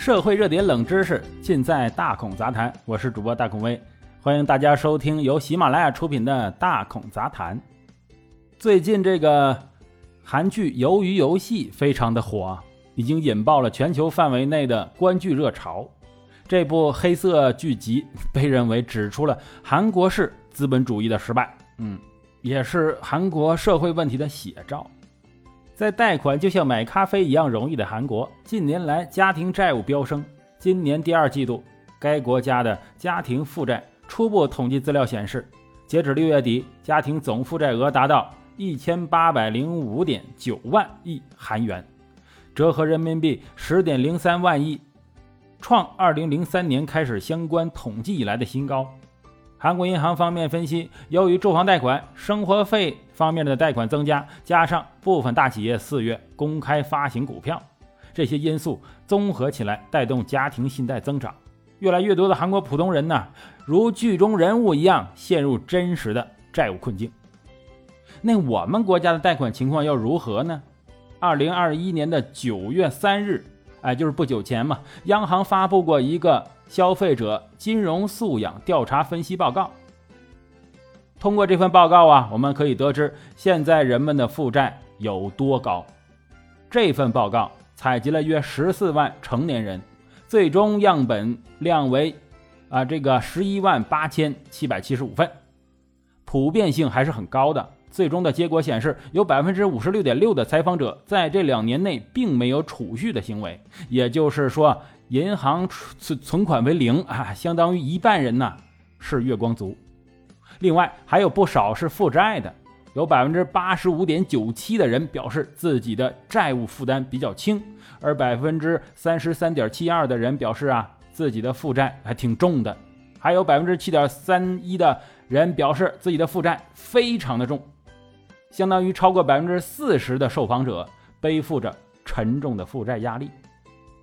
社会热点冷知识尽在大孔杂谈，我是主播大孔威，欢迎大家收听由喜马拉雅出品的大孔杂谈。最近这个韩剧《鱿鱼游戏》非常的火，已经引爆了全球范围内的观剧热潮。这部黑色剧集 被认为指出了韩国式资本主义的失败，嗯，也是韩国社会问题的写照。在贷款就像买咖啡一样容易的韩国，近年来家庭债务飙升。今年第二季度，该国家的家庭负债初步统计资料显示，截止六月底，家庭总负债额达到一千八百零五点九万亿韩元，折合人民币十点零三万亿，创二零零三年开始相关统计以来的新高。韩国银行方面分析，由于住房贷款、生活费方面的贷款增加，加上部分大企业四月公开发行股票，这些因素综合起来，带动家庭信贷增长。越来越多的韩国普通人呢，如剧中人物一样，陷入真实的债务困境。那我们国家的贷款情况又如何呢？二零二一年的九月三日，哎，就是不久前嘛，央行发布过一个。消费者金融素养调查分析报告。通过这份报告啊，我们可以得知现在人们的负债有多高。这份报告采集了约十四万成年人，最终样本量为啊这个十一万八千七百七十五份，普遍性还是很高的。最终的结果显示，有百分之五十六点六的采访者在这两年内并没有储蓄的行为，也就是说。银行存存款为零啊，相当于一半人呢是月光族。另外还有不少是负债的，有百分之八十五点九七的人表示自己的债务负担比较轻，而百分之三十三点七二的人表示啊自己的负债还挺重的，还有百分之七点三一的人表示自己的负债非常的重，相当于超过百分之四十的受访者背负着沉重的负债压力。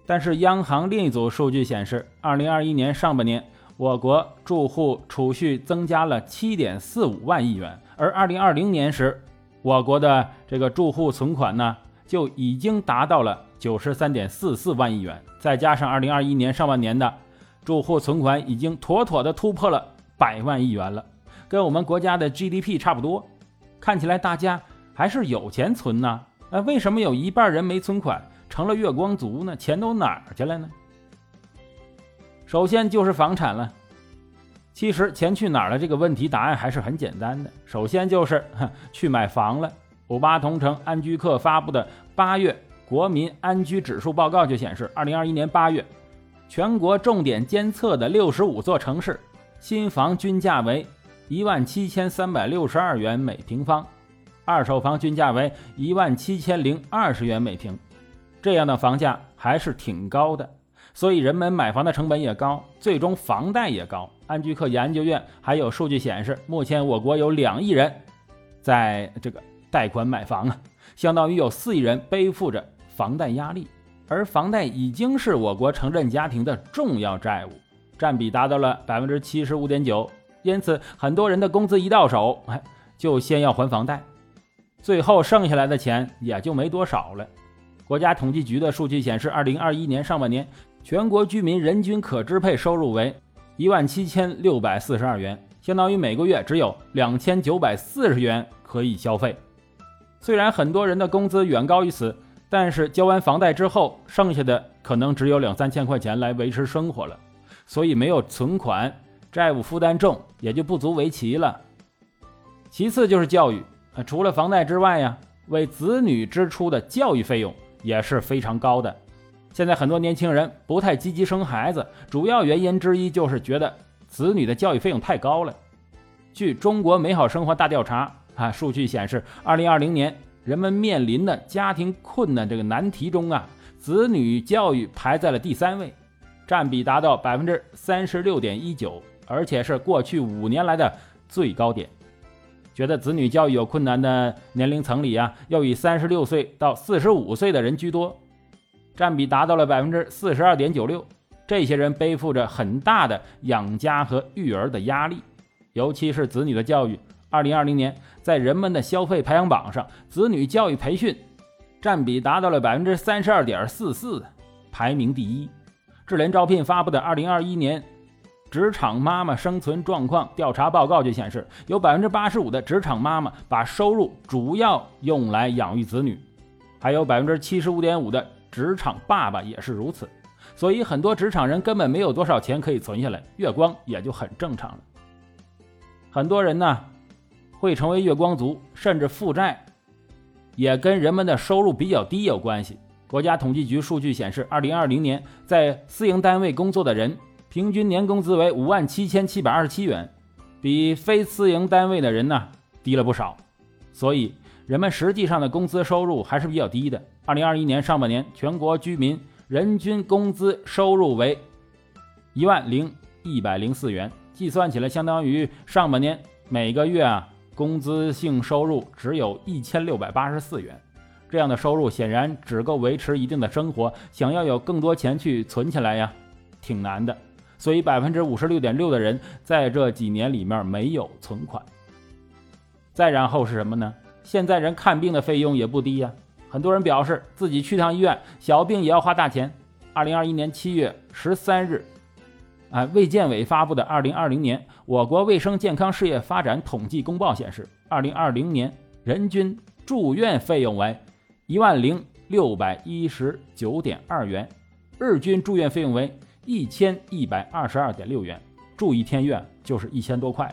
但是，央行另一组数据显示，二零二一年上半年，我国住户储蓄增加了七点四五万亿元，而二零二零年时，我国的这个住户存款呢，就已经达到了九十三点四四万亿元。再加上二零二一年上半年的住户存款已经妥妥的突破了百万亿元了，跟我们国家的 GDP 差不多。看起来大家还是有钱存呢。那为什么有一半人没存款？成了月光族呢？钱都哪儿去了呢？首先就是房产了。其实钱去哪儿了这个问题答案还是很简单的。首先就是去买房了。五八同城安居客发布的八月国民安居指数报告就显示，二零二一年八月，全国重点监测的六十五座城市新房均价为一万七千三百六十二元每平方，二手房均价为一万七千零二十元每平。这样的房价还是挺高的，所以人们买房的成本也高，最终房贷也高。安居客研究院还有数据显示，目前我国有两亿人在这个贷款买房啊，相当于有四亿人背负着房贷压力，而房贷已经是我国城镇家庭的重要债务，占比达到了百分之七十五点九。因此，很多人的工资一到手，哎，就先要还房贷，最后剩下来的钱也就没多少了。国家统计局的数据显示，二零二一年上半年，全国居民人均可支配收入为一万七千六百四十二元，相当于每个月只有两千九百四十元可以消费。虽然很多人的工资远高于此，但是交完房贷之后，剩下的可能只有两三千块钱来维持生活了。所以没有存款，债务负担重，也就不足为奇了。其次就是教育，除了房贷之外呀，为子女支出的教育费用。也是非常高的。现在很多年轻人不太积极生孩子，主要原因之一就是觉得子女的教育费用太高了。据中国美好生活大调查啊，数据显示，二零二零年人们面临的家庭困难这个难题中啊，子女教育排在了第三位，占比达到百分之三十六点一九，而且是过去五年来的最高点。觉得子女教育有困难的年龄层里啊，要以三十六岁到四十五岁的人居多，占比达到了百分之四十二点九六。这些人背负着很大的养家和育儿的压力，尤其是子女的教育。二零二零年，在人们的消费排行榜上，子女教育培训占比达到了百分之三十二点四四，排名第一。智联招聘发布的二零二一年职场妈妈生存状况调查报告就显示，有百分之八十五的职场妈妈把收入主要用来养育子女，还有百分之七十五点五的职场爸爸也是如此。所以很多职场人根本没有多少钱可以存下来，月光也就很正常了。很多人呢会成为月光族，甚至负债，也跟人们的收入比较低有关系。国家统计局数据显示，二零二零年在私营单位工作的人平均年工资为五万七千七百二十七元，比非私营单位的人呢低了不少。所以人们实际上的工资收入还是比较低的。二零二一年上半年，全国居民。人均工资收入为一万零一百零四元，计算起来相当于上半年每个月啊工资性收入只有一千六百八十四元。这样的收入显然只够维持一定的生活，想要有更多钱去存起来呀，挺难的。所以百分之五十六点六的人在这几年里面没有存款。再然后是什么呢？现在人看病的费用也不低呀。很多人表示自己去趟医院，小病也要花大钱。二零二一年七月十三日，啊，卫健委发布的《二零二零年我国卫生健康事业发展统计公报》显示，二零二零年人均住院费用为一万零六百一十九点二元，日均住院费用为一千一百二十二点六元，住一天院就是一千多块。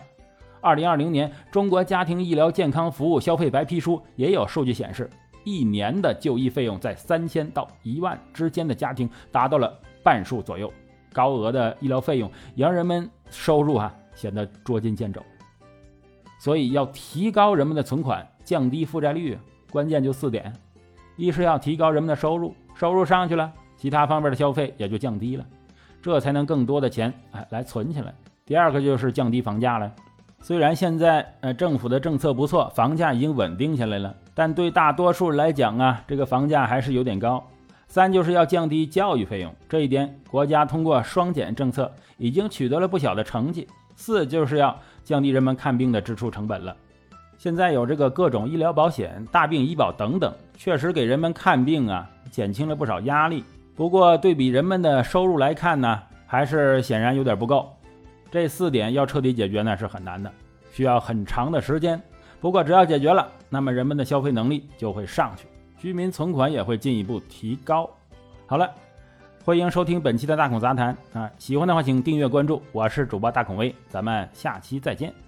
二零二零年中国家庭医疗健康服务消费白皮书也有数据显示。一年的就医费用在三千到一万之间的家庭达到了半数左右，高额的医疗费用也让人们收入啊显得捉襟见肘。所以要提高人们的存款，降低负债率，关键就四点：一是要提高人们的收入，收入上去了，其他方面的消费也就降低了，这才能更多的钱哎来存起来。第二个就是降低房价了。虽然现在呃政府的政策不错，房价已经稳定下来了，但对大多数人来讲啊，这个房价还是有点高。三就是要降低教育费用，这一点国家通过双减政策已经取得了不小的成绩。四就是要降低人们看病的支出成本了。现在有这个各种医疗保险、大病医保等等，确实给人们看病啊减轻了不少压力。不过对比人们的收入来看呢，还是显然有点不够。这四点要彻底解决呢是很难的，需要很长的时间。不过只要解决了，那么人们的消费能力就会上去，居民存款也会进一步提高。好了，欢迎收听本期的大孔杂谈啊，喜欢的话请订阅关注，我是主播大孔威，咱们下期再见。